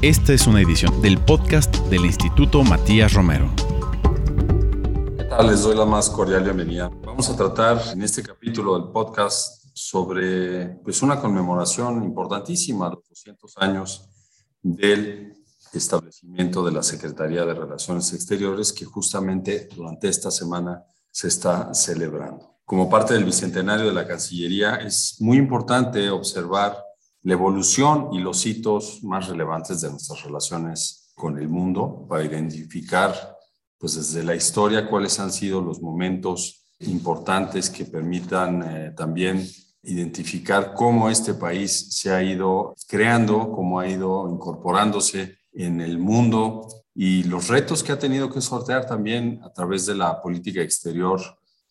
Esta es una edición del podcast del Instituto Matías Romero. ¿Qué tal? Les doy la más cordial bienvenida. Vamos a tratar en este capítulo del podcast sobre pues, una conmemoración importantísima, los 200 años del establecimiento de la Secretaría de Relaciones Exteriores, que justamente durante esta semana se está celebrando. Como parte del bicentenario de la Cancillería, es muy importante observar la evolución y los hitos más relevantes de nuestras relaciones con el mundo para identificar, pues desde la historia, cuáles han sido los momentos importantes que permitan eh, también identificar cómo este país se ha ido creando, cómo ha ido incorporándose en el mundo y los retos que ha tenido que sortear también a través de la política exterior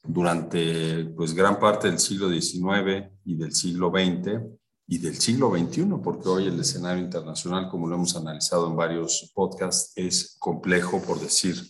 durante pues gran parte del siglo XIX y del siglo XX y del siglo XXI, porque hoy el escenario internacional, como lo hemos analizado en varios podcasts, es complejo, por decir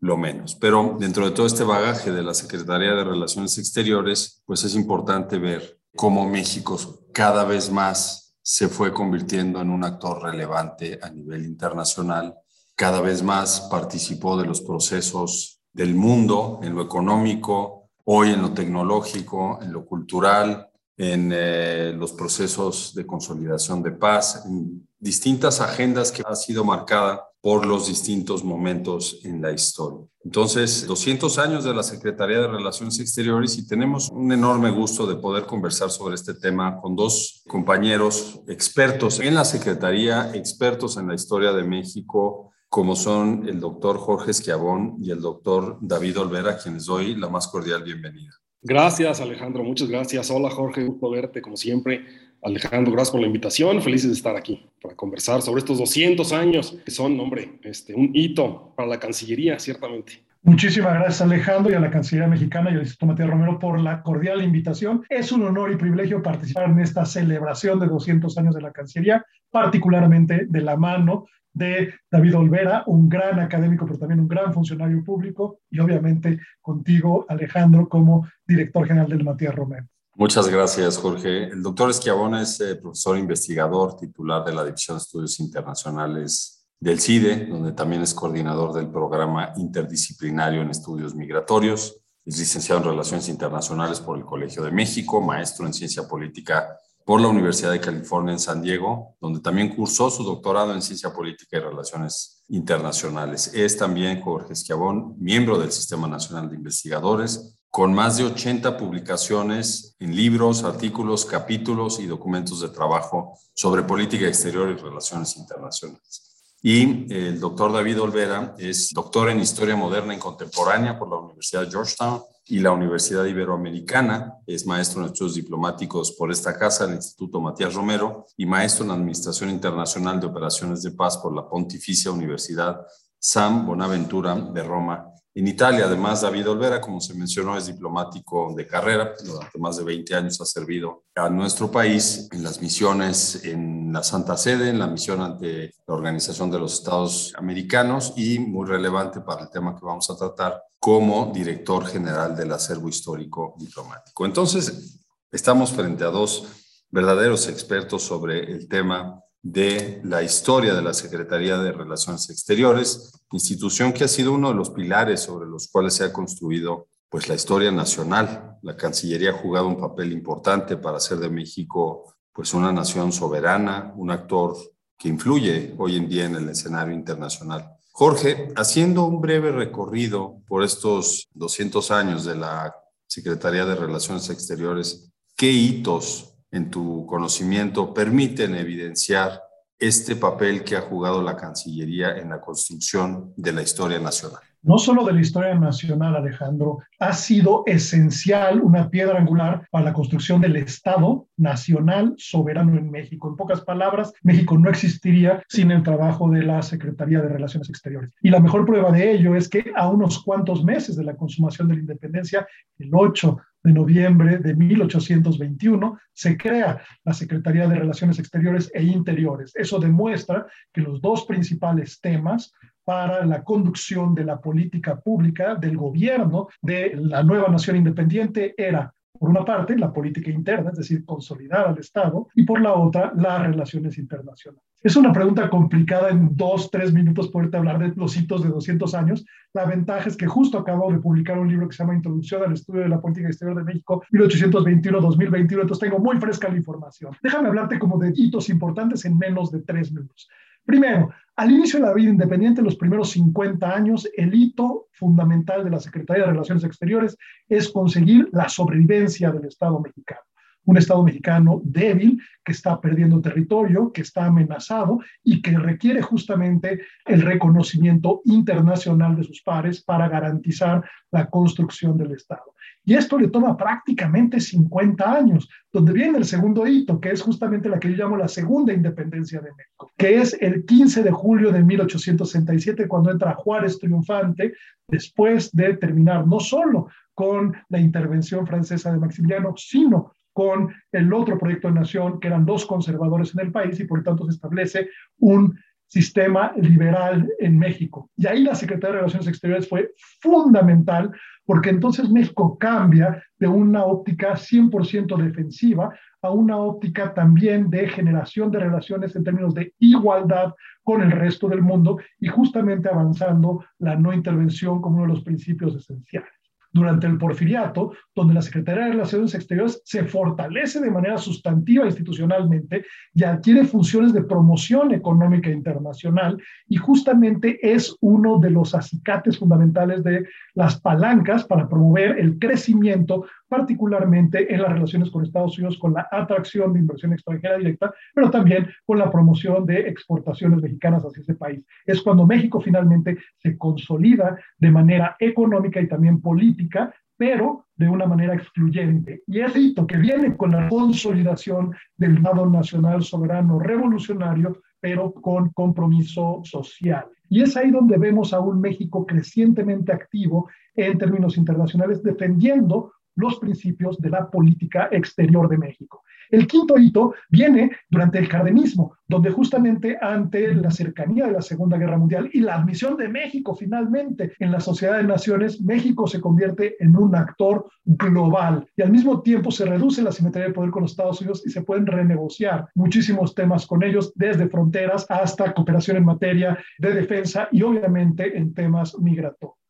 lo menos. Pero dentro de todo este bagaje de la Secretaría de Relaciones Exteriores, pues es importante ver cómo México cada vez más se fue convirtiendo en un actor relevante a nivel internacional, cada vez más participó de los procesos del mundo en lo económico, hoy en lo tecnológico, en lo cultural, en eh, los procesos de consolidación de paz, en distintas agendas que han sido marcadas por los distintos momentos en la historia. Entonces, 200 años de la Secretaría de Relaciones Exteriores y tenemos un enorme gusto de poder conversar sobre este tema con dos compañeros expertos en la Secretaría, expertos en la historia de México, como son el doctor Jorge Esquiabón y el doctor David Olvera, quienes doy la más cordial bienvenida. Gracias, Alejandro. Muchas gracias. Hola, Jorge. Gusto verte, como siempre. Alejandro, gracias por la invitación. Felices de estar aquí para conversar sobre estos 200 años que son, hombre, este, un hito para la Cancillería, ciertamente. Muchísimas gracias Alejandro y a la Cancillería Mexicana y al Instituto Matías Romero por la cordial invitación. Es un honor y privilegio participar en esta celebración de 200 años de la Cancillería, particularmente de la mano de David Olvera, un gran académico, pero también un gran funcionario público, y obviamente contigo, Alejandro, como director general del Matías Romero. Muchas gracias, Jorge. El doctor Esquiabón es eh, profesor investigador titular de la División de Estudios Internacionales del CIDE, donde también es coordinador del programa interdisciplinario en estudios migratorios. Es licenciado en Relaciones Internacionales por el Colegio de México, maestro en Ciencia Política por la Universidad de California en San Diego, donde también cursó su doctorado en Ciencia Política y Relaciones Internacionales. Es también Jorge Esquiabón, miembro del Sistema Nacional de Investigadores, con más de 80 publicaciones en libros, artículos, capítulos y documentos de trabajo sobre política exterior y relaciones internacionales. Y el doctor David Olvera es doctor en Historia Moderna y Contemporánea por la Universidad de Georgetown y la Universidad Iberoamericana. Es maestro en estudios diplomáticos por esta casa, el Instituto Matías Romero, y maestro en Administración Internacional de Operaciones de Paz por la Pontificia Universidad San Bonaventura de Roma en Italia, además, David Olvera, como se mencionó, es diplomático de carrera. Durante más de 20 años ha servido a nuestro país en las misiones en la Santa Sede, en la misión ante la Organización de los Estados Americanos y muy relevante para el tema que vamos a tratar como director general del acervo histórico diplomático. Entonces, estamos frente a dos verdaderos expertos sobre el tema de la historia de la Secretaría de Relaciones Exteriores, institución que ha sido uno de los pilares sobre los cuales se ha construido pues la historia nacional. La Cancillería ha jugado un papel importante para hacer de México pues una nación soberana, un actor que influye hoy en día en el escenario internacional. Jorge, haciendo un breve recorrido por estos 200 años de la Secretaría de Relaciones Exteriores, ¿qué hitos en tu conocimiento permiten evidenciar este papel que ha jugado la Cancillería en la construcción de la historia nacional. No solo de la historia nacional, Alejandro, ha sido esencial, una piedra angular para la construcción del Estado nacional soberano en México. En pocas palabras, México no existiría sin el trabajo de la Secretaría de Relaciones Exteriores. Y la mejor prueba de ello es que a unos cuantos meses de la consumación de la independencia, el 8 de noviembre de 1821 se crea la Secretaría de Relaciones Exteriores e Interiores. Eso demuestra que los dos principales temas para la conducción de la política pública del gobierno de la nueva nación independiente era por una parte, la política interna, es decir, consolidar al Estado, y por la otra, las relaciones internacionales. Es una pregunta complicada en dos, tres minutos poderte hablar de los hitos de 200 años. La ventaja es que justo acabo de publicar un libro que se llama Introducción al Estudio de la Política Exterior de México, 1821-2021, entonces tengo muy fresca la información. Déjame hablarte como de hitos importantes en menos de tres minutos. Primero, al inicio de la vida independiente, los primeros 50 años, el hito fundamental de la Secretaría de Relaciones Exteriores es conseguir la sobrevivencia del Estado mexicano. Un Estado mexicano débil, que está perdiendo territorio, que está amenazado y que requiere justamente el reconocimiento internacional de sus pares para garantizar la construcción del Estado. Y esto le toma prácticamente 50 años, donde viene el segundo hito, que es justamente la que yo llamo la segunda independencia de México, que es el 15 de julio de 1867, cuando entra Juárez triunfante, después de terminar no solo con la intervención francesa de Maximiliano, sino con el otro proyecto de nación, que eran dos conservadores en el país, y por tanto se establece un sistema liberal en México. Y ahí la Secretaría de Relaciones Exteriores fue fundamental porque entonces México cambia de una óptica 100% defensiva a una óptica también de generación de relaciones en términos de igualdad con el resto del mundo y justamente avanzando la no intervención como uno de los principios esenciales durante el porfiriato, donde la Secretaría de Relaciones Exteriores se fortalece de manera sustantiva institucionalmente y adquiere funciones de promoción económica internacional y justamente es uno de los acicates fundamentales de las palancas para promover el crecimiento, particularmente en las relaciones con Estados Unidos, con la atracción de inversión extranjera directa, pero también con la promoción de exportaciones mexicanas hacia ese país. Es cuando México finalmente se consolida de manera económica y también política pero de una manera excluyente. Y es hito que viene con la consolidación del lado nacional soberano revolucionario, pero con compromiso social. Y es ahí donde vemos a un México crecientemente activo en términos internacionales, defendiendo los principios de la política exterior de México. El quinto hito viene durante el cardenismo, donde justamente ante la cercanía de la Segunda Guerra Mundial y la admisión de México finalmente en la Sociedad de Naciones, México se convierte en un actor global y al mismo tiempo se reduce la simetría de poder con los Estados Unidos y se pueden renegociar muchísimos temas con ellos, desde fronteras hasta cooperación en materia de defensa y obviamente en temas migratorios.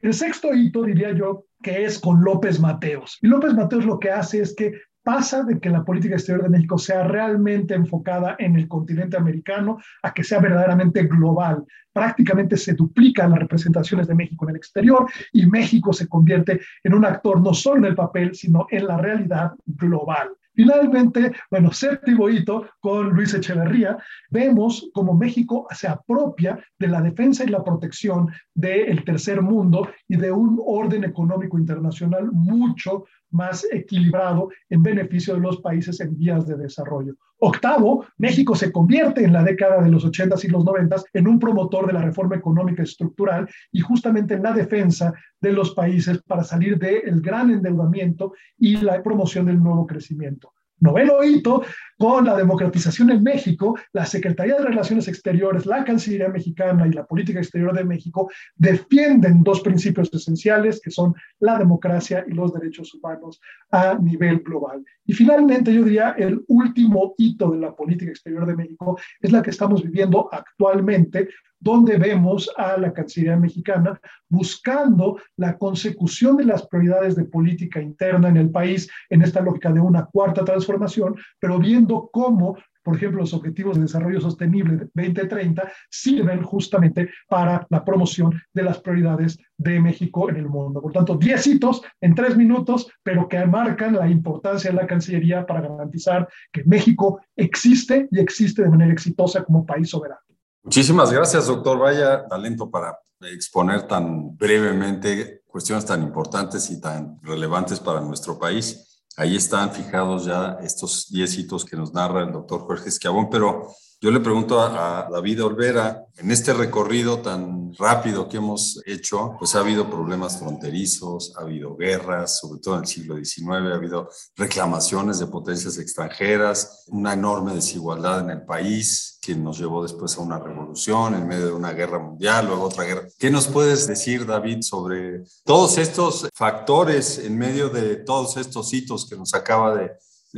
El sexto hito, diría yo, que es con López Mateos. Y López Mateos lo que hace es que pasa de que la política exterior de México sea realmente enfocada en el continente americano a que sea verdaderamente global. Prácticamente se duplican las representaciones de México en el exterior y México se convierte en un actor no solo en el papel, sino en la realidad global. Finalmente, bueno, séptimo hito con Luis Echeverría, vemos como México se apropia de la defensa y la protección del tercer mundo y de un orden económico internacional mucho más equilibrado en beneficio de los países en vías de desarrollo. Octavo, México se convierte en la década de los 80 y los 90 en un promotor de la reforma económica estructural y justamente en la defensa de los países para salir del gran endeudamiento y la promoción del nuevo crecimiento. Noveno hito, con la democratización en México, la Secretaría de Relaciones Exteriores, la Cancillería Mexicana y la Política Exterior de México defienden dos principios esenciales que son la democracia y los derechos humanos a nivel global. Y finalmente, yo diría, el último hito de la política exterior de México es la que estamos viviendo actualmente donde vemos a la Cancillería mexicana buscando la consecución de las prioridades de política interna en el país en esta lógica de una cuarta transformación, pero viendo cómo por ejemplo, los Objetivos de Desarrollo Sostenible 2030 sirven justamente para la promoción de las prioridades de México en el mundo. Por tanto, 10 hitos en tres minutos, pero que marcan la importancia de la Cancillería para garantizar que México existe y existe de manera exitosa como país soberano. Muchísimas gracias, doctor. Vaya talento para exponer tan brevemente cuestiones tan importantes y tan relevantes para nuestro país. Ahí están fijados ya estos 10 hitos que nos narra el doctor Jorge Esquiabón, pero Yo le pregunto a, David Olvera, en este recorrido tan rápido que hemos hecho, pues ha habido problemas fronterizos, ha habido guerras, sobre todo en el siglo XIX, ha habido reclamaciones de potencias extranjeras, una enorme desigualdad en el país que nos llevó después a una revolución en medio de una guerra mundial, luego otra guerra. ¿Qué nos puedes decir, David, sobre todos estos factores en medio de todos estos hitos que nos acaba de,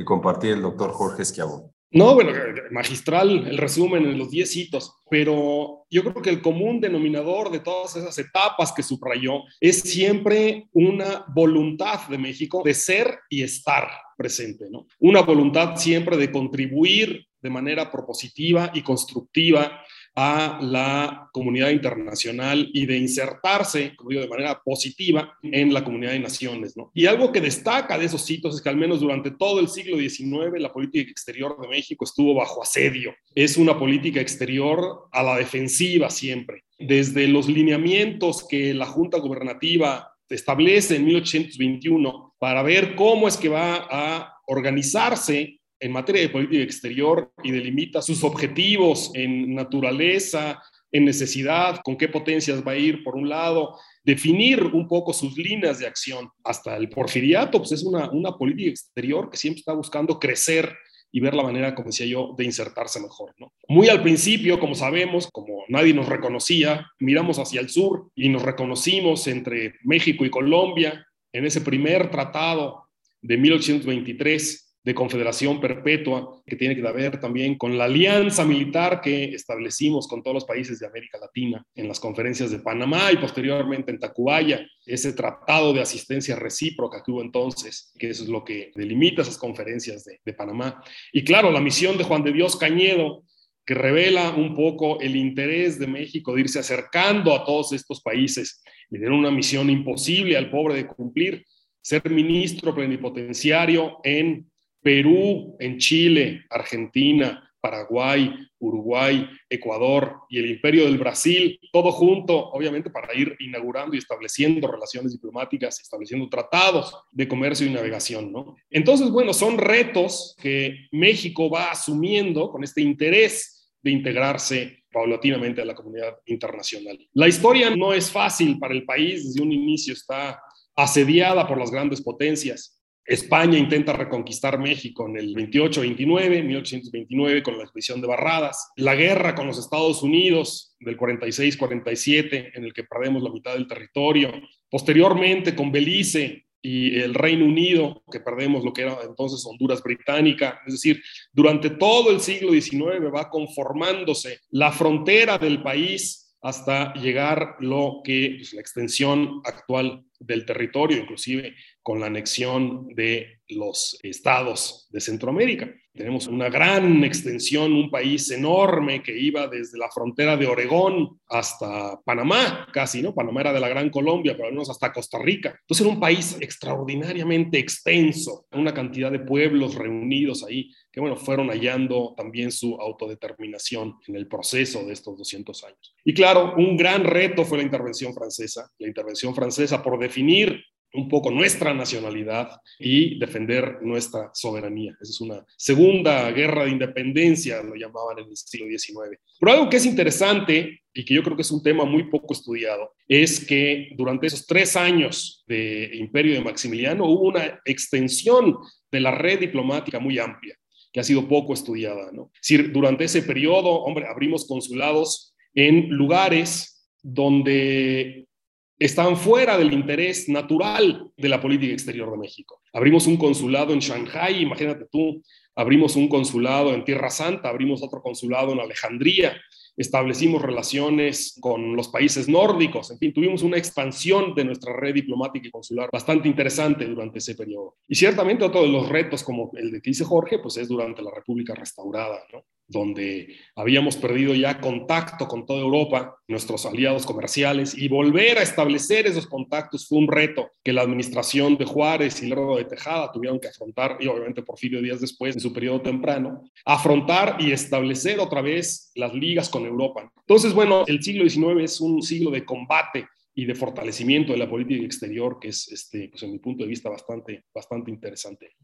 compartir el doctor Jorge Esquiabón? No, bueno, magistral el resumen en los 10 hitos, pero yo creo que el común denominador de todas esas etapas que subrayó es siempre una voluntad de México de ser y estar presente, ¿no? Una voluntad siempre de contribuir de manera propositiva y constructiva a la comunidad internacional y de insertarse, como digo, de manera positiva en la comunidad de naciones. ¿no? Y algo que destaca de esos sitios es que al menos durante todo el siglo XIX la política exterior de México estuvo bajo asedio. Es una política exterior a la defensiva siempre. Desde los lineamientos que la Junta Gubernativa establece en 1821 para ver cómo es que va a organizarse en materia de política exterior y delimita sus objetivos en naturaleza, en necesidad, con qué potencias va a ir por un lado, definir un poco sus líneas de acción. Hasta el porfiriato, pues es una, una política exterior que siempre está buscando crecer y ver la manera, como decía yo, de insertarse mejor. ¿no? Muy al principio, como sabemos, como nadie nos reconocía, miramos hacia el sur y nos reconocimos entre México y Colombia en ese primer tratado de 1823 de confederación perpetua que tiene que ver también con la alianza militar que establecimos con todos los países de América Latina en las conferencias de Panamá y posteriormente en Tacubaya, ese tratado de asistencia recíproca que hubo entonces, que es lo que delimita esas conferencias de, de Panamá. Y claro, la misión de Juan de Dios Cañedo, que revela un poco el interés de México de irse acercando a todos estos países. Le dieron una misión imposible al pobre de cumplir, ser ministro plenipotenciario en Perú, en Chile, Argentina, Paraguay, Uruguay, Ecuador y el Imperio del Brasil, todo junto, obviamente, para ir inaugurando y estableciendo relaciones diplomáticas, estableciendo tratados de comercio y navegación, ¿no? Entonces, bueno, son retos que México va asumiendo con este interés de integrarse paulatinamente a la comunidad internacional. La historia no es fácil para el país, desde un inicio está asediada por las grandes potencias. España intenta reconquistar México en el 28-29, 1829, con la expedición de Barradas. La guerra con los Estados Unidos del 46-47, en el que perdemos la mitad del territorio. Posteriormente con Belice y el Reino Unido, que perdemos lo que era entonces Honduras británica. Es decir, durante todo el siglo XIX va conformándose la frontera del país hasta llegar lo que es la extensión actual del territorio, inclusive con la anexión de los estados de Centroamérica. Tenemos una gran extensión, un país enorme que iba desde la frontera de Oregón hasta Panamá, casi, ¿no? Panamá era de la Gran Colombia, pero al menos hasta Costa Rica. Entonces era un país extraordinariamente extenso, una cantidad de pueblos reunidos ahí, que bueno, fueron hallando también su autodeterminación en el proceso de estos 200 años. Y claro, un gran reto fue la intervención francesa, la intervención francesa por definir un poco nuestra nacionalidad y defender nuestra soberanía. Esa es una segunda guerra de independencia, lo llamaban en el siglo XIX. Pero algo que es interesante y que yo creo que es un tema muy poco estudiado, es que durante esos tres años de imperio de Maximiliano hubo una extensión de la red diplomática muy amplia, que ha sido poco estudiada. ¿no? Durante ese periodo, hombre, abrimos consulados en lugares donde están fuera del interés natural de la política exterior de México. Abrimos un consulado en Shanghai, imagínate tú, abrimos un consulado en Tierra Santa, abrimos otro consulado en Alejandría, establecimos relaciones con los países nórdicos, en fin, tuvimos una expansión de nuestra red diplomática y consular bastante interesante durante ese periodo. Y ciertamente otro de los retos, como el de que dice Jorge, pues es durante la República Restaurada, ¿no? Donde habíamos perdido ya contacto con toda Europa, nuestros aliados comerciales, y volver a establecer esos contactos fue un reto que la administración de Juárez y Lerdo de Tejada tuvieron que afrontar, y obviamente Porfirio días después, en su periodo temprano, afrontar y establecer otra vez las ligas con Europa. Entonces, bueno, el siglo XIX es un siglo de combate y de fortalecimiento de la política exterior que es, este, pues, en mi punto de vista, bastante, bastante interesante.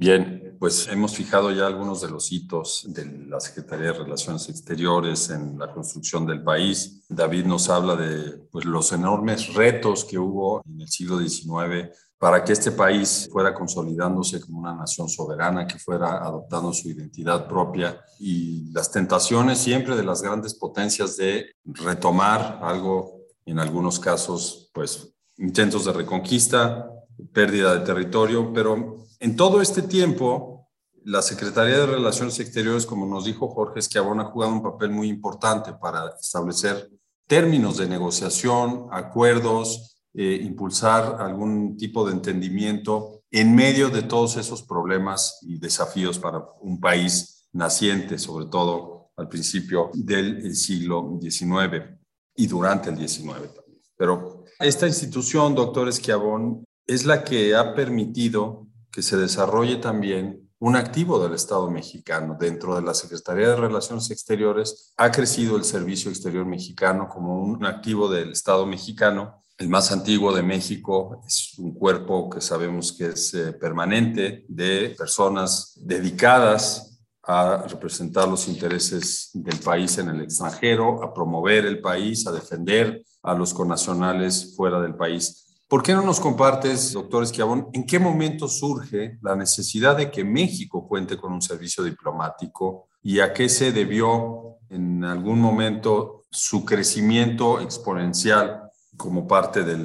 Bien, pues hemos fijado ya algunos de los hitos de la Secretaría de Relaciones Exteriores en la construcción del país. David nos habla de pues, los enormes retos que hubo en el siglo XIX para que este país fuera consolidándose como una nación soberana, que fuera adoptando su identidad propia y las tentaciones siempre de las grandes potencias de retomar algo, en algunos casos, pues intentos de reconquista, pérdida de territorio, pero en todo este tiempo, la Secretaría de Relaciones Exteriores, como nos dijo Jorge Esquiabón, ha jugado un papel muy importante para establecer términos de negociación, acuerdos, eh, impulsar algún tipo de entendimiento en medio de todos esos problemas y desafíos para un país naciente, sobre todo al principio del siglo XIX y durante el XIX también. Pero esta institución, doctor Esquiabón, es la que ha permitido que se desarrolle también un activo del Estado mexicano. Dentro de la Secretaría de Relaciones Exteriores ha crecido el Servicio Exterior Mexicano como un activo del Estado mexicano. El más antiguo de México es un cuerpo que sabemos que es eh, permanente de personas dedicadas a representar los intereses del país en el extranjero, a promover el país, a defender a los connacionales fuera del país. ¿Por qué no nos compartes, doctor Esquiabón, en qué momento surge la necesidad de que México cuente con un servicio diplomático y a qué se debió en algún momento su crecimiento exponencial como parte de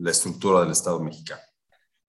la estructura del Estado mexicano?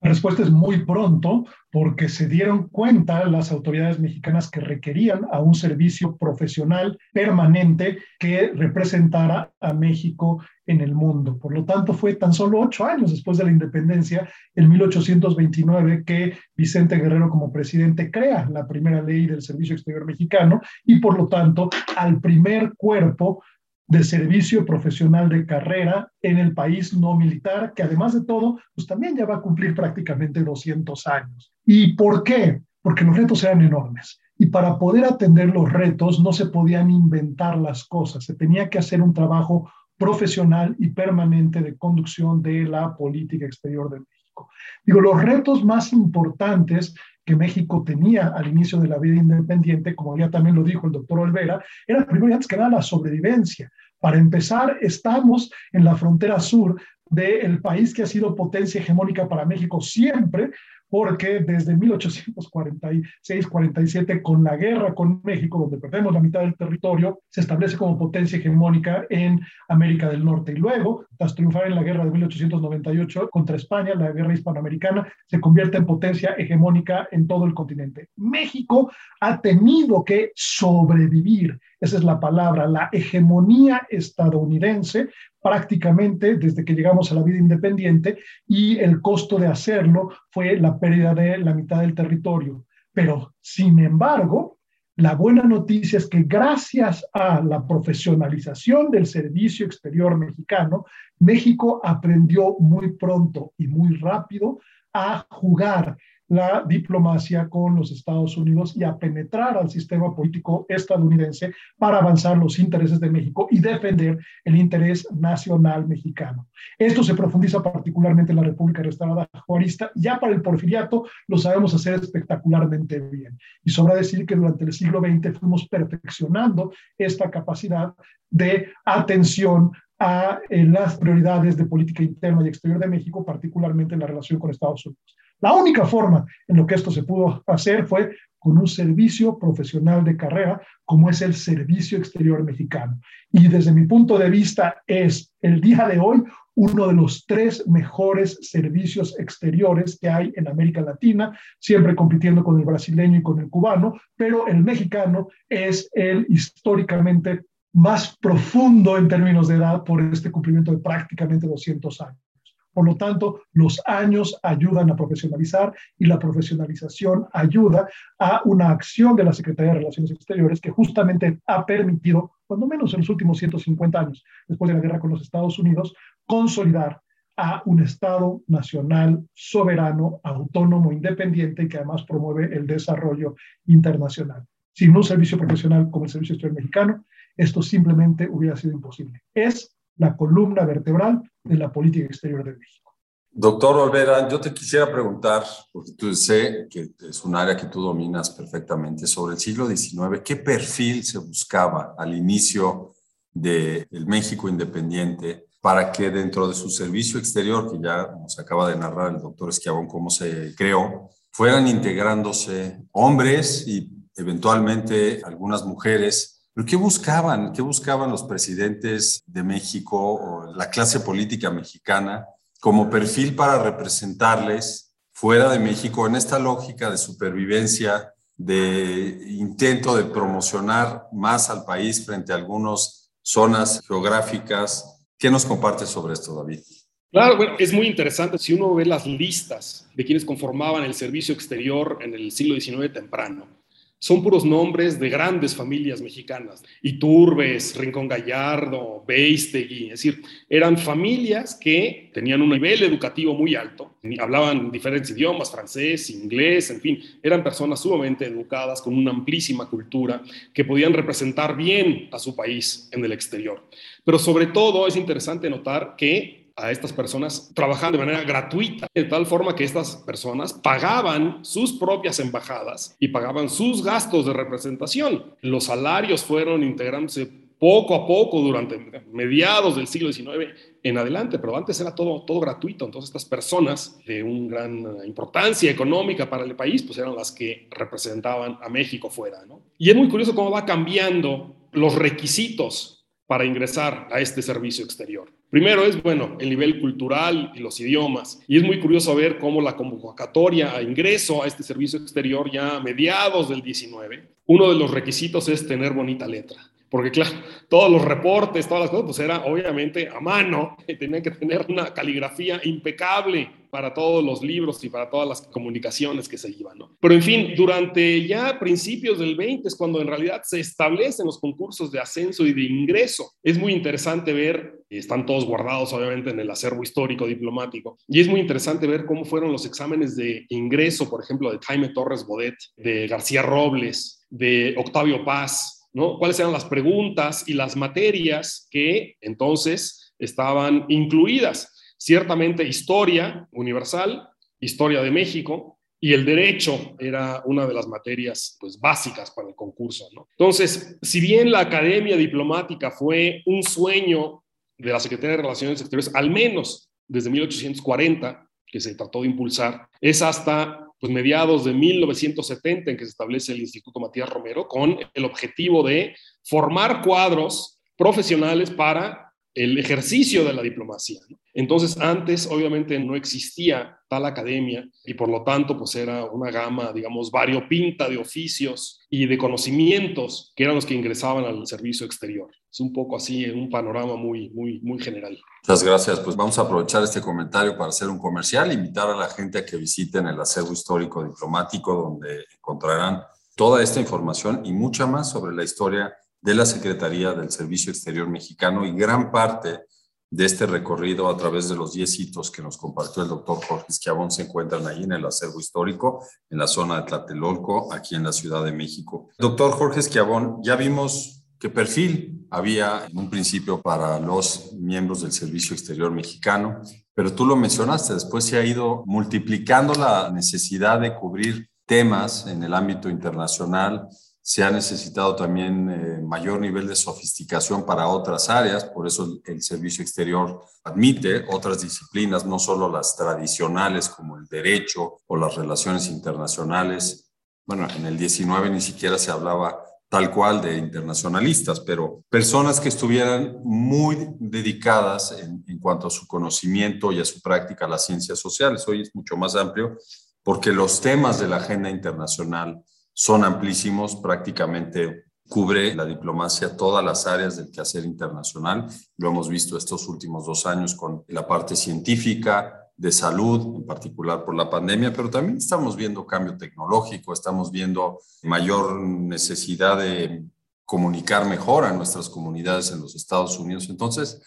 La respuesta es muy pronto porque se dieron cuenta las autoridades mexicanas que requerían a un servicio profesional permanente que representara a México en el mundo. Por lo tanto, fue tan solo ocho años después de la independencia, en 1829, que Vicente Guerrero como presidente crea la primera ley del Servicio Exterior Mexicano y por lo tanto al primer cuerpo de servicio profesional de carrera en el país no militar, que además de todo, pues también ya va a cumplir prácticamente 200 años. ¿Y por qué? Porque los retos eran enormes. Y para poder atender los retos no se podían inventar las cosas, se tenía que hacer un trabajo profesional y permanente de conducción de la política exterior de México. Digo, los retos más importantes que México tenía al inicio de la vida independiente, como ya también lo dijo el doctor Olvera, era primero antes que nada la sobrevivencia. Para empezar, estamos en la frontera sur del país que ha sido potencia hegemónica para México siempre, porque desde 1846-47, con la guerra con México, donde perdemos la mitad del territorio, se establece como potencia hegemónica en América del Norte. Y luego, tras triunfar en la guerra de 1898 contra España, la guerra hispanoamericana, se convierte en potencia hegemónica en todo el continente. México ha tenido que sobrevivir, esa es la palabra, la hegemonía estadounidense prácticamente desde que llegamos a la vida independiente y el costo de hacerlo fue la pérdida de la mitad del territorio. Pero, sin embargo, la buena noticia es que gracias a la profesionalización del servicio exterior mexicano, México aprendió muy pronto y muy rápido a jugar la diplomacia con los Estados Unidos y a penetrar al sistema político estadounidense para avanzar los intereses de México y defender el interés nacional mexicano. Esto se profundiza particularmente en la República Restaurada Juarista. Ya para el porfiriato lo sabemos hacer espectacularmente bien. Y sobra decir que durante el siglo XX fuimos perfeccionando esta capacidad de atención a eh, las prioridades de política interna y exterior de México, particularmente en la relación con Estados Unidos. La única forma en lo que esto se pudo hacer fue con un servicio profesional de carrera como es el Servicio Exterior Mexicano. Y desde mi punto de vista es el día de hoy uno de los tres mejores servicios exteriores que hay en América Latina, siempre compitiendo con el brasileño y con el cubano, pero el mexicano es el históricamente más profundo en términos de edad por este cumplimiento de prácticamente 200 años. Por lo tanto, los años ayudan a profesionalizar y la profesionalización ayuda a una acción de la Secretaría de Relaciones Exteriores que justamente ha permitido, cuando menos en los últimos 150 años, después de la guerra con los Estados Unidos, consolidar a un Estado nacional, soberano, autónomo, independiente y que además promueve el desarrollo internacional. Sin un servicio profesional como el Servicio Exterior Mexicano, esto simplemente hubiera sido imposible. Es la columna vertebral de la política exterior de México. Doctor Olvera, yo te quisiera preguntar, porque tú sé que es un área que tú dominas perfectamente, sobre el siglo XIX, ¿qué perfil se buscaba al inicio del México independiente para que dentro de su servicio exterior, que ya nos acaba de narrar el doctor Esquiabón cómo se creó, fueran integrándose hombres y eventualmente algunas mujeres? ¿Pero qué buscaban? ¿Qué buscaban los presidentes de México o la clase política mexicana? como perfil para representarles fuera de México en esta lógica de supervivencia, de intento de promocionar más al país frente a algunas zonas geográficas. ¿Qué nos comparte sobre esto, David? Claro, bueno, es muy interesante si uno ve las listas de quienes conformaban el servicio exterior en el siglo XIX temprano son puros nombres de grandes familias mexicanas. Iturbes, Rincón Gallardo, Beistegui, es decir, eran familias que tenían un nivel educativo muy alto, hablaban diferentes idiomas, francés, inglés, en fin, eran personas sumamente educadas con una amplísima cultura que podían representar bien a su país en el exterior. Pero sobre todo es interesante notar que a estas personas trabajaban de manera gratuita, de tal forma que estas personas pagaban sus propias embajadas y pagaban sus gastos de representación. Los salarios fueron integrándose poco a poco durante mediados del siglo XIX en adelante, pero antes era todo, todo gratuito. Entonces estas personas de una gran importancia económica para el país, pues eran las que representaban a México fuera. ¿no? Y es muy curioso cómo va cambiando los requisitos para ingresar a este servicio exterior. Primero es, bueno, el nivel cultural y los idiomas. Y es muy curioso ver cómo la convocatoria a ingreso a este servicio exterior ya a mediados del 19, uno de los requisitos es tener bonita letra porque claro, todos los reportes, todas las cosas, pues era obviamente a mano, tenían que tener una caligrafía impecable para todos los libros y para todas las comunicaciones que se iban, ¿no? Pero en fin, durante ya principios del 20 es cuando en realidad se establecen los concursos de ascenso y de ingreso. Es muy interesante ver, están todos guardados obviamente en el acervo histórico diplomático, y es muy interesante ver cómo fueron los exámenes de ingreso, por ejemplo, de Jaime Torres Bodet, de García Robles, de Octavio Paz, ¿Cuáles eran las preguntas y las materias que entonces estaban incluidas? Ciertamente historia universal, historia de México, y el derecho era una de las materias pues, básicas para el concurso. Entonces, si bien la academia diplomática fue un sueño de la Secretaría de Relaciones Exteriores, al menos desde 1840, que se trató de impulsar, es hasta pues, mediados de 1970 en que se establece el Instituto Matías Romero con el objetivo de formar cuadros profesionales para el ejercicio de la diplomacia. Entonces, antes obviamente no existía tal academia y por lo tanto pues era una gama, digamos, variopinta de oficios y de conocimientos que eran los que ingresaban al servicio exterior. Es un poco así, en un panorama muy, muy, muy general. Muchas gracias. Pues vamos a aprovechar este comentario para hacer un comercial, invitar a la gente a que visiten el acervo histórico diplomático donde encontrarán toda esta información y mucha más sobre la historia de la Secretaría del Servicio Exterior Mexicano y gran parte de este recorrido a través de los 10 hitos que nos compartió el doctor Jorge Esquiabón se encuentran ahí en el acervo histórico, en la zona de Tlatelolco, aquí en la Ciudad de México. Doctor Jorge Esquiabón, ya vimos qué perfil había en un principio para los miembros del Servicio Exterior Mexicano, pero tú lo mencionaste, después se ha ido multiplicando la necesidad de cubrir temas en el ámbito internacional se ha necesitado también eh, mayor nivel de sofisticación para otras áreas, por eso el, servicio exterior admite otras disciplinas, no solo las tradicionales como el derecho o las relaciones internacionales. Bueno, en el 19 ni siquiera se hablaba tal cual de internacionalistas, pero personas que estuvieran muy dedicadas en, en cuanto a su conocimiento y a su práctica a las ciencias sociales. Hoy es mucho más amplio porque los temas de la agenda internacional son amplísimos, prácticamente cubre la diplomacia todas las áreas del quehacer internacional. Lo hemos visto estos últimos dos años con la parte científica, de salud, en particular por la pandemia, pero también estamos viendo cambio tecnológico, estamos viendo mayor necesidad de comunicar mejor a nuestras comunidades en los Estados Unidos. Entonces,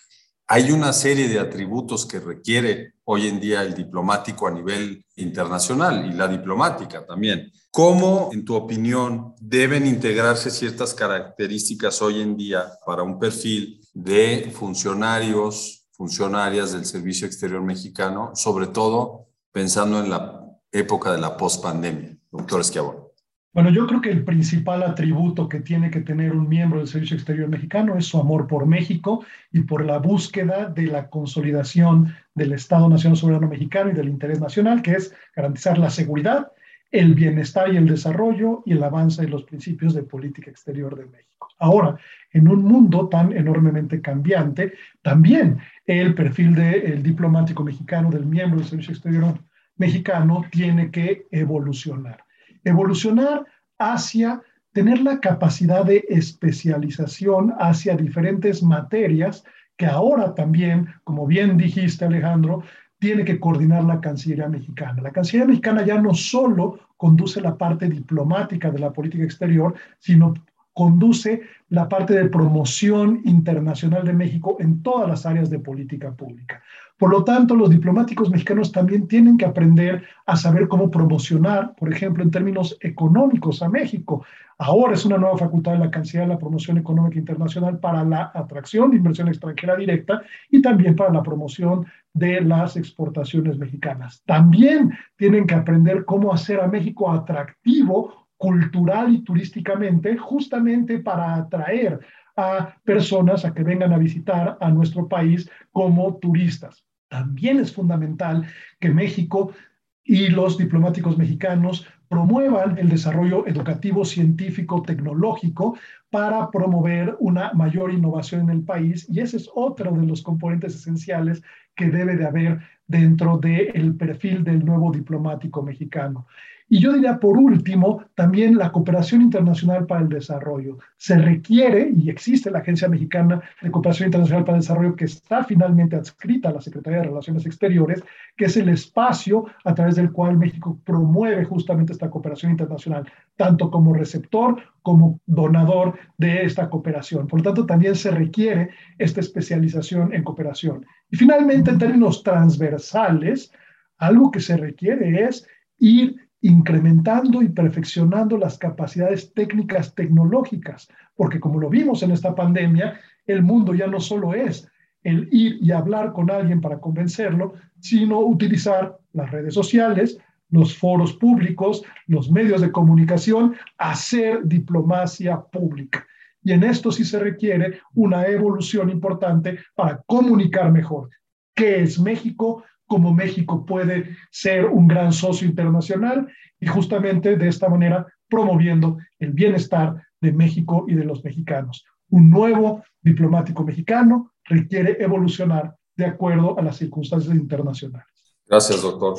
hay una serie de atributos que requiere hoy en día el diplomático a nivel internacional y la diplomática también. ¿Cómo, en tu opinión, deben integrarse ciertas características hoy en día para un perfil de funcionarios funcionarias del Servicio Exterior Mexicano, sobre todo pensando en la época de la pospandemia? Doctor Esquiabón. Bueno, yo creo que el principal atributo que tiene que tener un miembro del Servicio Exterior Mexicano es su amor por México y por la búsqueda de la consolidación del Estado Nacional Soberano Mexicano y del interés nacional, que es garantizar la seguridad, el bienestar y el desarrollo y el avance de los principios de política exterior de México. Ahora, en un mundo tan enormemente cambiante, también el perfil del diplomático mexicano, del miembro del Servicio Exterior Mexicano, tiene que evolucionar evolucionar hacia tener la capacidad de especialización hacia diferentes materias que ahora también, como bien dijiste Alejandro, tiene que coordinar la Cancillería mexicana. La Cancillería mexicana ya no solo conduce la parte diplomática de la política exterior, sino conduce la parte de promoción internacional de México en todas las áreas de política pública. Por lo tanto, los diplomáticos mexicanos también tienen que aprender a saber cómo promocionar, por ejemplo, en términos económicos a México. Ahora es una nueva facultad de la Cancillería la promoción económica internacional para la atracción de inversión extranjera directa y también para la promoción de las exportaciones mexicanas. También tienen que aprender cómo hacer a México atractivo cultural y turísticamente, justamente para atraer a personas a que vengan a visitar a nuestro país como turistas. También es fundamental que México y los diplomáticos mexicanos promuevan el desarrollo educativo, científico, tecnológico para promover una mayor innovación en el país y ese es otro de los componentes esenciales que debe de haber dentro del perfil del nuevo diplomático mexicano. Y yo diría, por último, también la cooperación internacional para el desarrollo. Se requiere, y existe la Agencia Mexicana de Cooperación Internacional para el Desarrollo, que está finalmente adscrita a la Secretaría de Relaciones Exteriores, que es el espacio a través del cual México promueve justamente esta cooperación internacional, tanto como receptor como donador de esta cooperación. Por lo tanto, también se requiere esta especialización en cooperación. Y finalmente, en términos transversales, algo que se requiere es ir incrementando y perfeccionando las capacidades técnicas tecnológicas, porque como lo vimos en esta pandemia, el mundo ya no solo es el ir y hablar con alguien para convencerlo, sino utilizar las redes sociales, los foros públicos, los medios de comunicación, hacer diplomacia pública. Y en esto sí se requiere una evolución importante para comunicar mejor qué es México, cómo México puede ser un gran socio internacional y justamente de esta manera promoviendo el bienestar de México y de los mexicanos. Un nuevo diplomático mexicano requiere evolucionar de acuerdo a las circunstancias internacionales. Gracias, doctor.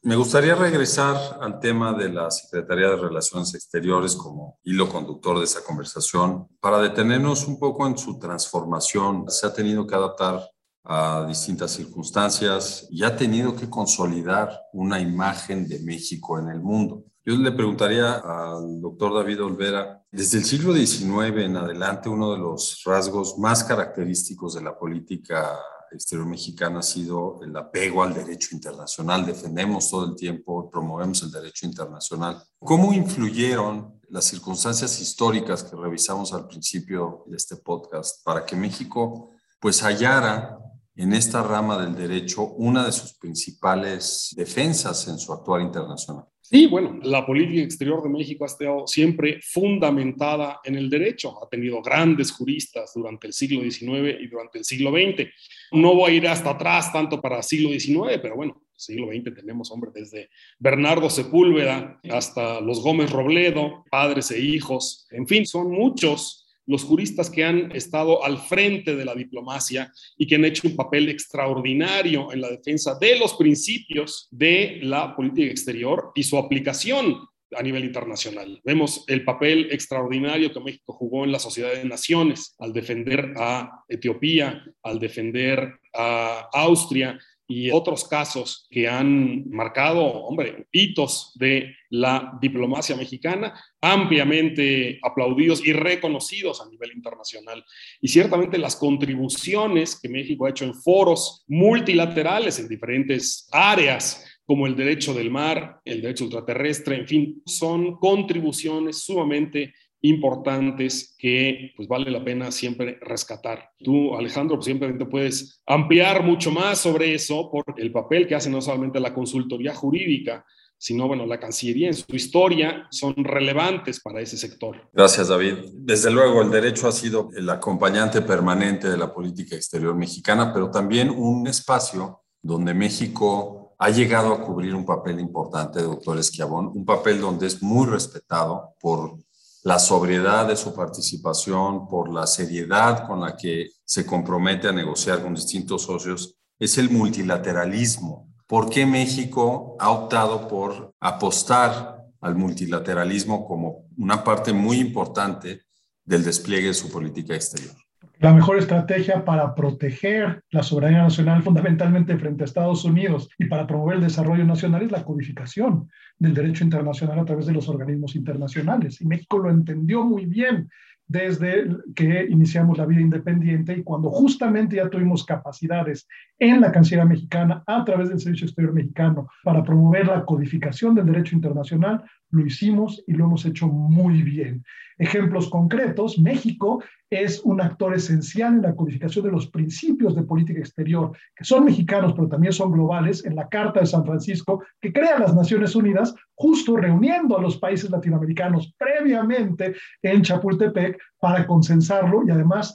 Me gustaría regresar al tema de la Secretaría de Relaciones Exteriores como hilo conductor de esa conversación para detenernos un poco en su transformación. Se ha tenido que adaptar a distintas circunstancias y ha tenido que consolidar una imagen de México en el mundo. Yo le preguntaría al doctor David Olvera, desde el siglo XIX en adelante, uno de los rasgos más característicos de la política exterior mexicana ha sido el apego al derecho internacional. Defendemos todo el tiempo, promovemos el derecho internacional. ¿Cómo influyeron las circunstancias históricas que revisamos al principio de este podcast para que México pues hallara en esta rama del derecho una de sus principales defensas en su actuar internacional. Sí, bueno, la política exterior de México ha estado siempre fundamentada en el derecho. Ha tenido grandes juristas durante el siglo XIX y durante el siglo XX. No voy a ir hasta atrás tanto para el siglo XIX, pero bueno, siglo XX tenemos, hombre, desde Bernardo Sepúlveda hasta los Gómez Robledo, padres e hijos. En fin, son muchos los juristas que han estado al frente de la diplomacia y que han hecho un papel extraordinario en la defensa de los principios de la política exterior y su aplicación a nivel internacional. Vemos el papel extraordinario que México jugó en la Sociedad de Naciones al defender a Etiopía, al defender a Austria, y otros casos que han marcado, hombre, hitos de la diplomacia mexicana, ampliamente aplaudidos y reconocidos a nivel internacional. Y ciertamente las contribuciones que México ha hecho en foros multilaterales en diferentes áreas, como el derecho del mar, el derecho ultraterrestre, en fin, son contribuciones sumamente importantes que pues vale la pena siempre rescatar. Tú, Alejandro, pues, siempre puedes ampliar mucho más sobre eso por el papel que hace no solamente la consultoría jurídica, sino, bueno, la Cancillería en su historia son relevantes para ese sector. Gracias, David. Desde luego, el derecho ha sido el acompañante permanente de la política exterior mexicana, pero también un espacio donde México ha llegado a cubrir un papel importante, doctor Esquiabón, un papel donde es muy respetado por la sobriedad de su participación, por la seriedad con la que se compromete a negociar con distintos socios, es el multilateralismo. ¿Por qué México ha optado por apostar al multilateralismo como una parte muy importante del despliegue de su política exterior? La mejor estrategia para proteger la soberanía nacional fundamentalmente frente a Estados Unidos y para promover el desarrollo nacional es la codificación del derecho internacional a través de los organismos internacionales. Y México lo entendió muy bien desde que iniciamos la vida independiente y cuando justamente ya tuvimos capacidades en la Cancillería mexicana a través del Servicio Exterior mexicano para promover la codificación del derecho internacional, lo hicimos y lo hemos hecho muy bien. Ejemplos concretos, México es un actor esencial en la codificación de los principios de política exterior, que son mexicanos, pero también son globales, en la Carta de San Francisco, que crea las Naciones Unidas, justo reuniendo a los países latinoamericanos previamente en Chapultepec para consensarlo y además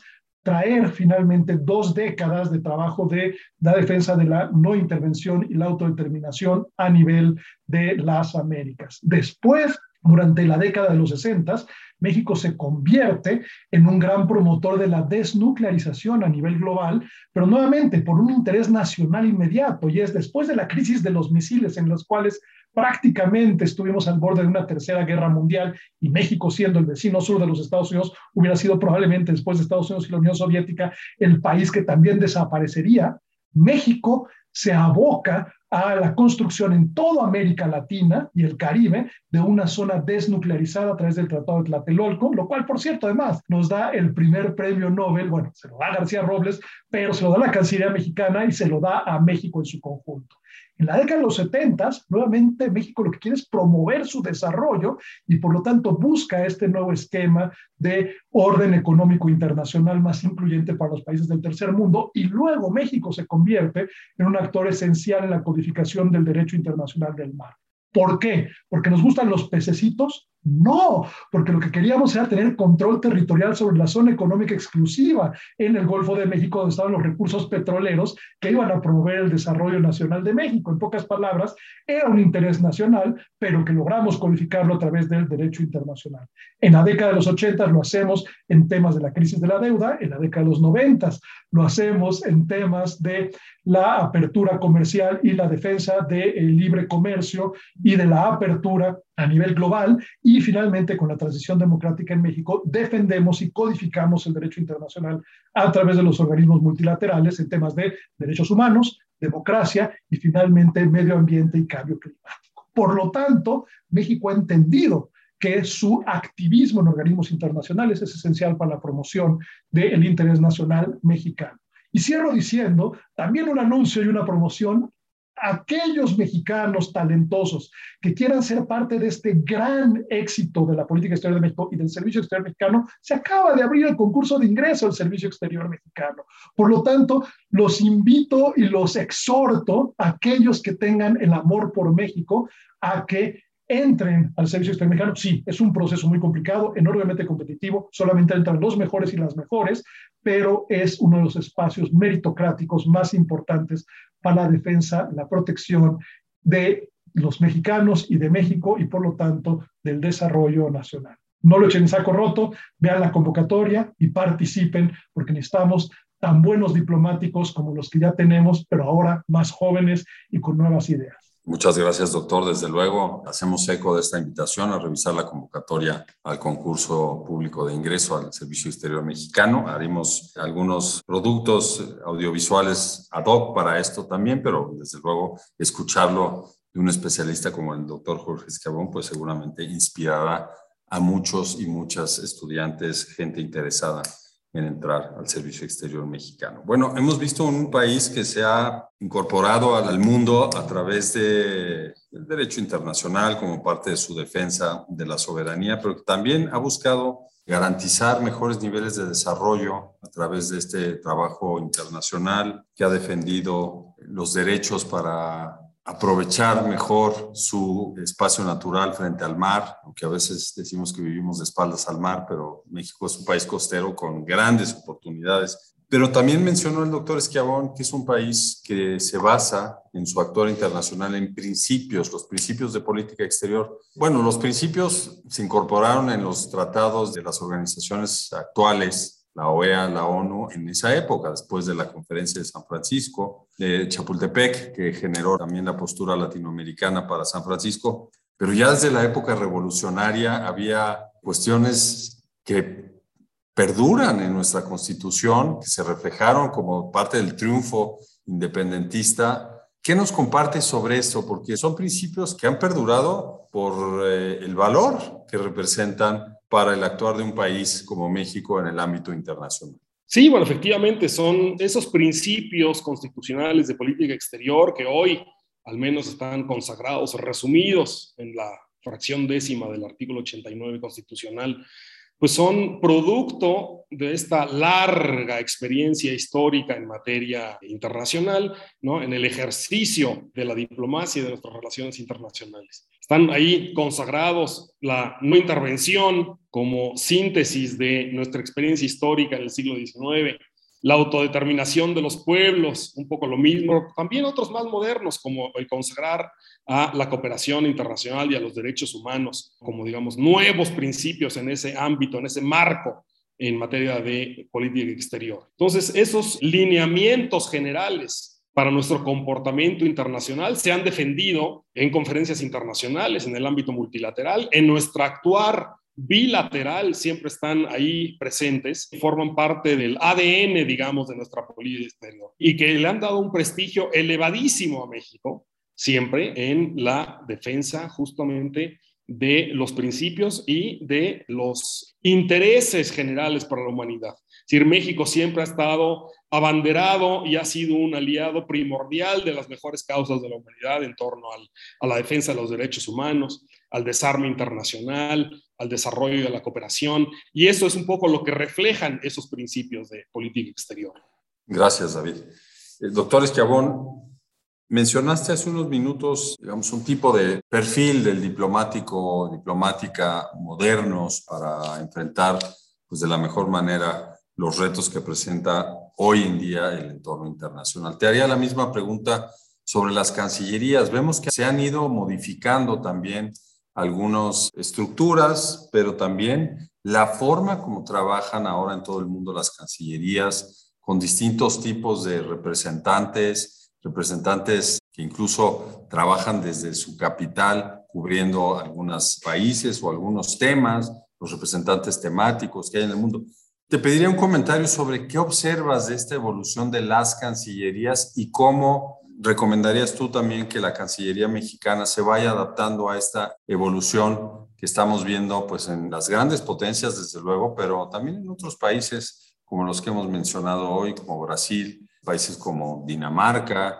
traer finalmente dos décadas de trabajo de la defensa de la no intervención y la autodeterminación a nivel de las Américas. Después, durante la década de los 60, México se convierte en un gran promotor de la desnuclearización a nivel global, pero nuevamente por un interés nacional inmediato, y es después de la crisis de los misiles en los cuales prácticamente estuvimos al borde de una tercera guerra mundial y México siendo el vecino sur de los Estados Unidos hubiera sido probablemente después de Estados Unidos y la Unión Soviética el país que también desaparecería, México se aboca a la construcción en toda América Latina y el Caribe de una zona desnuclearizada a través del Tratado de Tlatelolco, lo cual, por cierto, además nos da el primer premio Nobel, bueno, se lo da García Robles, pero se lo da la Cancillería mexicana y se lo da a México en su conjunto. En la década de los 70, nuevamente México lo que quiere es promover su desarrollo y por lo tanto busca este nuevo esquema de orden económico internacional más incluyente para los países del tercer mundo y luego México se convierte en un actor esencial en la codificación del derecho internacional del mar. ¿Por qué? ¿Porque nos gustan los pececitos? No, porque lo que queríamos era tener control territorial sobre la zona económica exclusiva en el Golfo de México, donde estaban los recursos petroleros que iban a promover el desarrollo nacional de México. En pocas palabras, era un interés nacional, pero que logramos codificarlo a través del derecho internacional. En la década de los 80 lo hacemos en temas de la crisis de la deuda, en la década de los 90 lo hacemos en temas de la apertura comercial y la defensa del libre comercio y de la apertura a nivel global finalmente con la transición democrática en México defendemos y codificamos el derecho internacional a través de los organismos multilaterales en temas de derechos humanos, democracia y finalmente medio ambiente y cambio climático. Por lo tanto, México ha entendido que su activismo en organismos internacionales es esencial para la promoción del interés nacional mexicano. Y cierro diciendo también un anuncio y una promoción aquellos mexicanos talentosos que quieran ser parte de este gran éxito de la política exterior de México y del Servicio Exterior Mexicano, se acaba de abrir el concurso de ingreso al Servicio Exterior Mexicano. Por lo tanto, los invito y los exhorto a aquellos que tengan el amor por México a que entren al servicio exterior mexicano. Sí, es un proceso muy complicado, enormemente competitivo, solamente entran los mejores y las mejores, pero es uno de los espacios meritocráticos más importantes para la defensa, la protección de los mexicanos y de México y por lo tanto del desarrollo nacional. No lo echen en saco roto, vean la convocatoria y participen porque necesitamos tan buenos diplomáticos como los que ya tenemos, pero ahora más jóvenes y con nuevas ideas. Muchas gracias, doctor. Desde luego, hacemos eco de esta invitación a revisar la convocatoria al concurso público de ingreso al Servicio Exterior Mexicano. Haremos algunos productos audiovisuales ad hoc para esto también, pero desde luego escucharlo de un especialista como el doctor Jorge Escabón, pues seguramente inspirará a muchos y muchas estudiantes, gente interesada en entrar al servicio exterior mexicano. Bueno, hemos visto un país que se ha incorporado al mundo a través del derecho internacional como parte de su defensa de la soberanía, pero que también ha buscado garantizar mejores niveles de desarrollo a través de este trabajo internacional, que ha defendido los derechos para aprovechar mejor su espacio natural frente al mar, aunque a veces decimos que vivimos de espaldas al mar, pero México es un país costero con grandes oportunidades. Pero también mencionó el doctor Esquiabón que es un país que se basa en su actor internacional en principios, los principios de política exterior. Bueno, los principios se incorporaron en los tratados de las organizaciones actuales la OEA, la ONU, en esa época, después de la conferencia de San Francisco, de Chapultepec, que generó también la postura latinoamericana para San Francisco. Pero ya desde la época revolucionaria había cuestiones que perduran en nuestra constitución, que se reflejaron como parte del triunfo independentista. ¿Qué nos comparte sobre esto? Porque son principios que han perdurado por eh, el valor que representan para el actuar de un país como México en el ámbito internacional. Sí, bueno, efectivamente son esos principios constitucionales de política exterior que hoy al menos están consagrados, resumidos en la fracción décima del artículo 89 constitucional pues son producto de esta larga experiencia histórica en materia internacional, ¿no? en el ejercicio de la diplomacia y de nuestras relaciones internacionales. Están ahí consagrados la no intervención como síntesis de nuestra experiencia histórica en el siglo XIX, la autodeterminación de los pueblos, un poco lo mismo, también otros más modernos como el consagrar a la cooperación internacional y a los derechos humanos como, digamos, nuevos principios en ese ámbito, en ese marco en materia de política exterior. Entonces, esos lineamientos generales para nuestro comportamiento internacional se han defendido en conferencias internacionales, en el ámbito multilateral, en nuestro actuar bilateral siempre están ahí presentes, forman parte del ADN, digamos, de nuestra política exterior y que le han dado un prestigio elevadísimo a México, siempre en la defensa justamente de los principios y de los intereses generales para la humanidad. Decir, México siempre ha estado abanderado y ha sido un aliado primordial de las mejores causas de la humanidad en torno a la defensa de los derechos humanos, al desarme internacional, al desarrollo de la cooperación. Y eso es un poco lo que reflejan esos principios de política exterior. Gracias, David. Eh, doctor Esquiabón, mencionaste hace unos minutos, digamos, un tipo de perfil del diplomático, diplomática modernos para enfrentar, pues, de la mejor manera los retos que presenta hoy en día el entorno internacional. Te haría la misma pregunta sobre las cancillerías. Vemos que se han ido modificando también algunas estructuras, pero también la forma como trabajan ahora en todo el mundo las cancillerías, con distintos tipos de representantes, representantes que incluso trabajan desde su capital cubriendo algunos países o algunos temas, los representantes temáticos que hay en el mundo. Te pediría un comentario sobre qué observas de esta evolución de las cancillerías y cómo ¿recomendarías tú también que la Cancillería mexicana se vaya adaptando a esta evolución que estamos viendo pues, en las grandes potencias, desde luego, pero también en otros países como los que hemos mencionado hoy, como Brasil, países como Dinamarca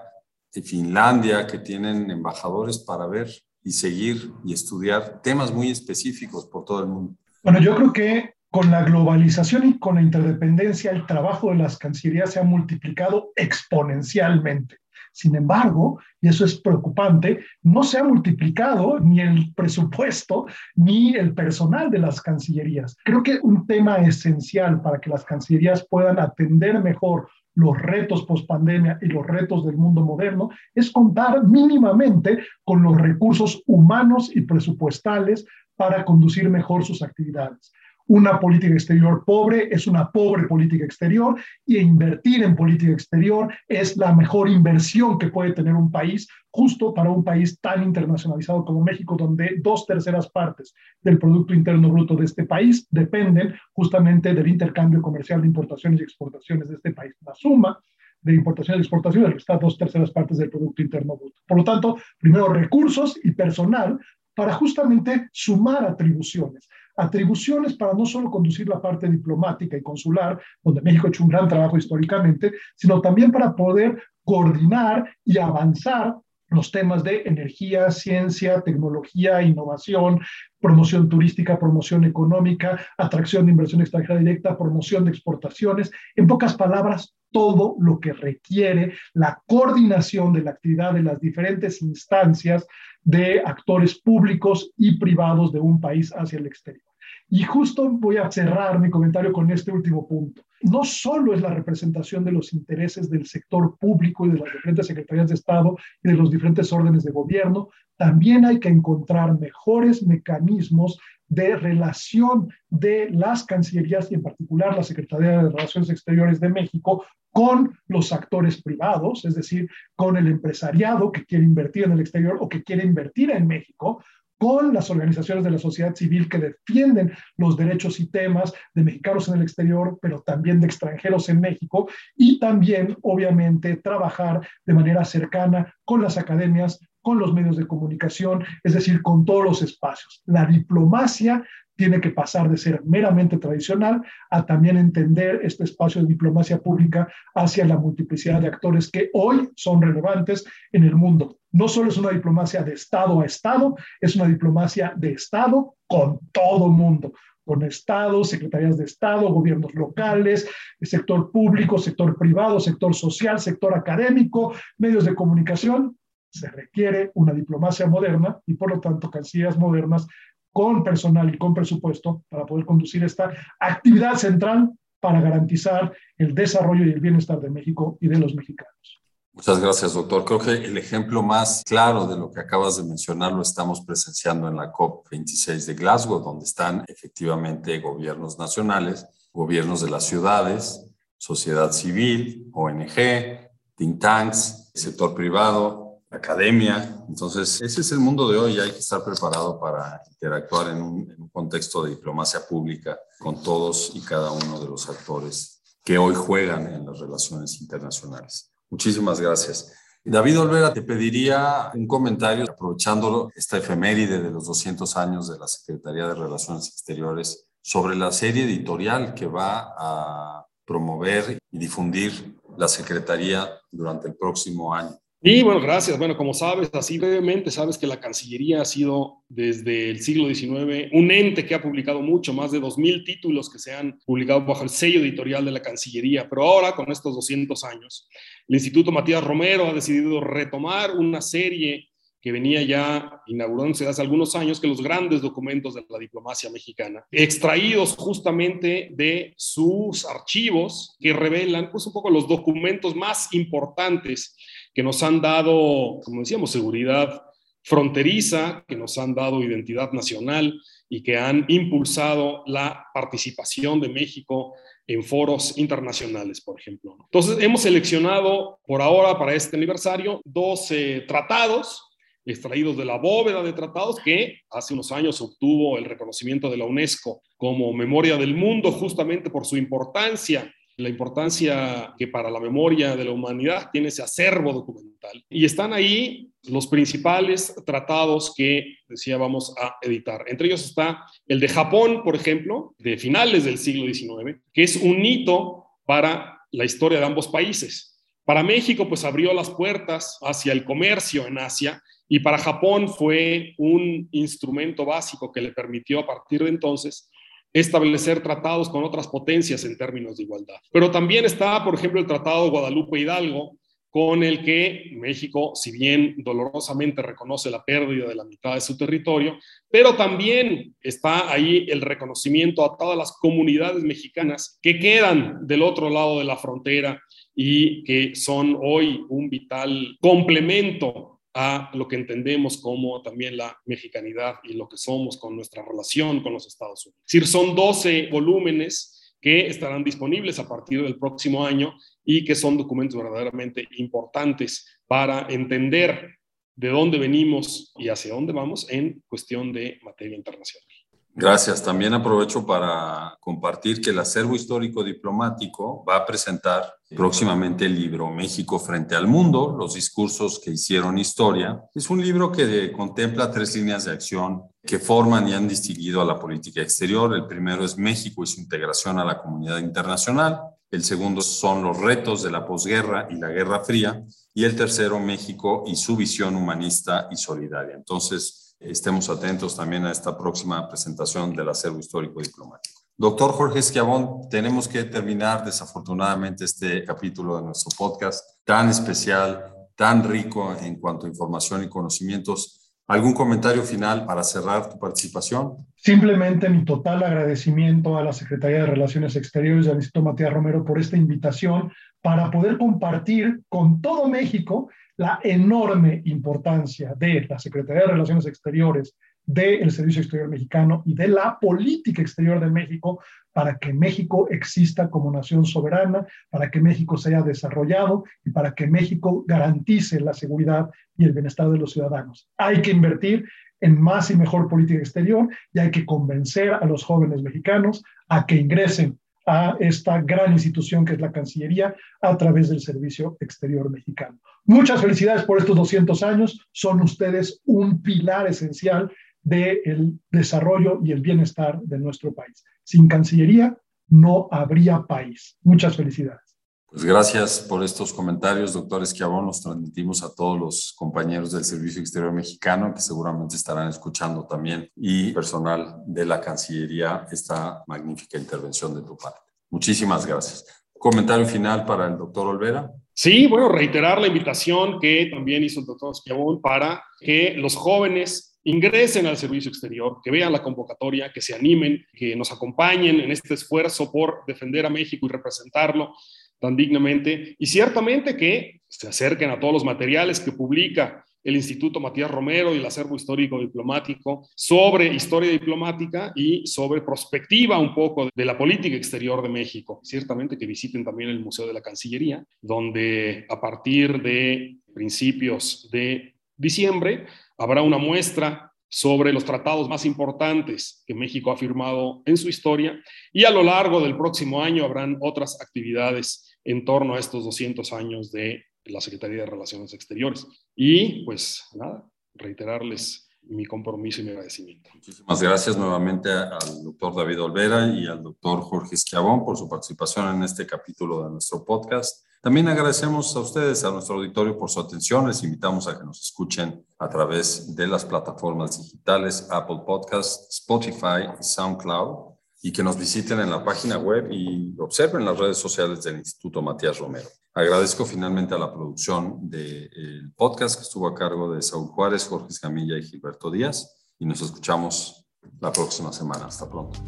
y Finlandia, que tienen embajadores para ver y seguir y estudiar temas muy específicos por todo el mundo? Bueno, yo creo que con la globalización y con la interdependencia, el trabajo de las cancillerías se ha multiplicado exponencialmente. Sin embargo, y eso es preocupante, no se ha multiplicado ni el presupuesto ni el personal de las cancillerías. Creo que un tema esencial para que las cancillerías puedan atender mejor los retos post pandemia y los retos del mundo moderno es contar mínimamente con los recursos humanos y presupuestales para conducir mejor sus actividades. Una política exterior pobre es una pobre política exterior y invertir en política exterior es la mejor inversión que puede tener un país, justo para un país tan internacionalizado como México, donde dos terceras partes del Producto Interno Bruto de este país dependen justamente del intercambio comercial de importaciones y exportaciones de este país. La suma de importaciones y exportaciones está dos terceras partes del Producto Interno Bruto. Por lo tanto, primero recursos y personal para justamente sumar atribuciones atribuciones para no solo conducir la parte diplomática y consular, donde México ha hecho un gran trabajo históricamente, sino también para poder coordinar y avanzar los temas de energía, ciencia, tecnología, innovación, promoción turística, promoción económica, atracción de inversión extranjera directa, promoción de exportaciones. En pocas palabras, todo lo que requiere la coordinación de la actividad de las diferentes instancias de actores públicos y privados de un país hacia el exterior. Y justo voy a cerrar mi comentario con este último punto. No solo es la representación de los intereses del sector público y de las diferentes secretarías de Estado y de los diferentes órdenes de gobierno, también hay que encontrar mejores mecanismos de relación de las cancillerías y en particular la Secretaría de Relaciones Exteriores de México con los actores privados, es decir, con el empresariado que quiere invertir en el exterior o que quiere invertir en México, con las organizaciones de la sociedad civil que defienden los derechos y temas de mexicanos en el exterior, pero también de extranjeros en México, y también, obviamente, trabajar de manera cercana con las academias, con los medios de comunicación, es decir, con todos los espacios. La diplomacia tiene que pasar de ser meramente tradicional a también entender este espacio de diplomacia pública hacia la multiplicidad de actores que hoy son relevantes en el mundo. No solo es una diplomacia de Estado a Estado, es una diplomacia de Estado con todo mundo, con estados, secretarías de Estado, gobiernos locales, sector público, sector privado, sector social, sector académico, medios de comunicación. Se requiere una diplomacia moderna y por lo tanto cancillerías modernas con personal y con presupuesto para poder conducir esta actividad central para garantizar el desarrollo y el bienestar de México y de los mexicanos. Muchas gracias, doctor. Creo que el ejemplo más claro de lo que acabas de mencionar lo estamos presenciando en la COP26 de Glasgow, donde están efectivamente gobiernos nacionales, gobiernos de las ciudades, sociedad civil, ONG, think tanks, sector privado, academia. Entonces, ese es el mundo de hoy. Hay que estar preparado para interactuar en un, contexto de diplomacia pública con todos y cada uno de los actores que hoy juegan en las relaciones internacionales. Muchísimas gracias. David Olvera, te pediría un comentario aprovechando esta efeméride de los 200 años de la Secretaría de Relaciones Exteriores sobre la serie editorial que va a promover y difundir la Secretaría durante el próximo año. Y bueno, gracias. Bueno, como sabes, así brevemente, sabes que la Cancillería ha sido desde el siglo XIX un ente que ha publicado mucho, más de 2.000 títulos que se han publicado bajo el sello editorial de la Cancillería. Pero ahora, con estos 200 años, el Instituto Matías Romero ha decidido retomar una serie que venía ya inaugurándose hace algunos años, que los grandes documentos de la diplomacia mexicana, extraídos justamente de sus archivos que revelan pues un poco los documentos más importantes que nos han dado, como decíamos, seguridad fronteriza, que nos han dado identidad nacional y que han impulsado la participación de México en foros internacionales, por ejemplo. Entonces, hemos seleccionado por ahora para este aniversario 12 tratados extraídos de la bóveda de tratados que hace unos años obtuvo el reconocimiento de la UNESCO como memoria del mundo justamente por su importancia la importancia que para la memoria de la humanidad tiene ese acervo documental. Y están ahí los principales tratados que decía vamos a editar. Entre ellos está el de Japón, por ejemplo, de finales del siglo XIX, que es un hito para la historia de ambos países. Para México, pues abrió las puertas hacia el comercio en Asia y para Japón fue un instrumento básico que le permitió a partir de entonces establecer tratados con otras potencias en términos de igualdad. Pero también está, por ejemplo, el Tratado Guadalupe Hidalgo, con el que México, si bien dolorosamente reconoce la pérdida de la mitad de su territorio, pero también está ahí el reconocimiento a todas las comunidades mexicanas que quedan del otro lado de la frontera y que son hoy un vital complemento a lo que entendemos como también la mexicanidad y lo que somos con nuestra relación con los Estados Unidos. Es decir, son 12 volúmenes que estarán disponibles a partir del próximo año y que son documentos verdaderamente importantes para entender de dónde venimos y hacia dónde vamos en cuestión de materia internacional. Gracias. También aprovecho para compartir que el acervo histórico diplomático va a presentar próximamente el libro México frente al mundo, los discursos que hicieron historia. Es un libro que contempla tres líneas de acción que forman y han distinguido a la política exterior. El primero es México y su integración a la comunidad internacional. El segundo son los retos de la posguerra y la Guerra Fría. Y el tercero, México y su visión humanista y solidaria. Entonces, estemos atentos también a esta próxima presentación del acervo histórico diplomático. Doctor Jorge Esquiabón, tenemos que terminar desafortunadamente este capítulo de nuestro podcast tan especial, tan rico en cuanto a información y conocimientos. ¿Algún comentario final para cerrar tu participación? Simplemente mi total agradecimiento a la Secretaría de Relaciones Exteriores y al Instituto Matías Romero por esta invitación para poder compartir con todo México la enorme importancia de la Secretaría de Relaciones Exteriores, del Servicio Exterior Mexicano y de la política exterior de México para que México exista como nación soberana, para que México sea desarrollado y para que México garantice la seguridad y el bienestar de los ciudadanos. Hay que invertir en más y mejor política exterior y hay que convencer a los jóvenes mexicanos a que ingresen a esta gran institución que es la Cancillería a través del Servicio Exterior Mexicano. Muchas felicidades por estos 200 años. Son ustedes un pilar esencial del desarrollo y el bienestar de nuestro país. Sin Cancillería no habría país. Muchas felicidades. Pues gracias por estos comentarios, doctor Esquiabón. Los transmitimos a todos los compañeros del Servicio Exterior Mexicano que seguramente estarán escuchando también y personal de la Cancillería esta magnífica intervención de tu parte. Muchísimas gracias. Comentario final para el doctor Olvera. Sí, bueno, reiterar la invitación que también hizo el doctor Esquiabón para que los jóvenes ingresen al servicio exterior, que vean la convocatoria, que se animen, que nos acompañen en este esfuerzo por defender a México y representarlo tan dignamente, y ciertamente que se acerquen a todos los materiales que publica el Instituto Matías Romero y el acervo histórico diplomático sobre historia diplomática y sobre prospectiva un poco de la política exterior de México. Ciertamente que visiten también el Museo de la Cancillería, donde a partir de principios de diciembre habrá una muestra sobre los tratados más importantes que México ha firmado en su historia y a lo largo del próximo año habrán otras actividades en torno a estos 200 años de la Secretaría de Relaciones Exteriores. Y pues nada, reiterarles mi compromiso y mi agradecimiento. Muchísimas gracias nuevamente al doctor David Olvera y al doctor Jorge Esquiabón por su participación en este capítulo de nuestro podcast. También agradecemos a ustedes, a nuestro auditorio, por su atención. Les invitamos a que nos escuchen a través de las plataformas digitales Apple Podcasts, Spotify y SoundCloud y que nos visiten en la página web y observen las redes sociales del Instituto Matías Romero. Agradezco finalmente a la producción del podcast que estuvo a cargo de Saúl Juárez, Jorge Escamilla y Gilberto Díaz y nos escuchamos la próxima semana. Hasta pronto.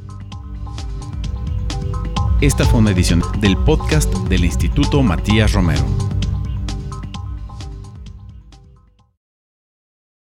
Esta fue una edición del podcast del Instituto Matías Romero.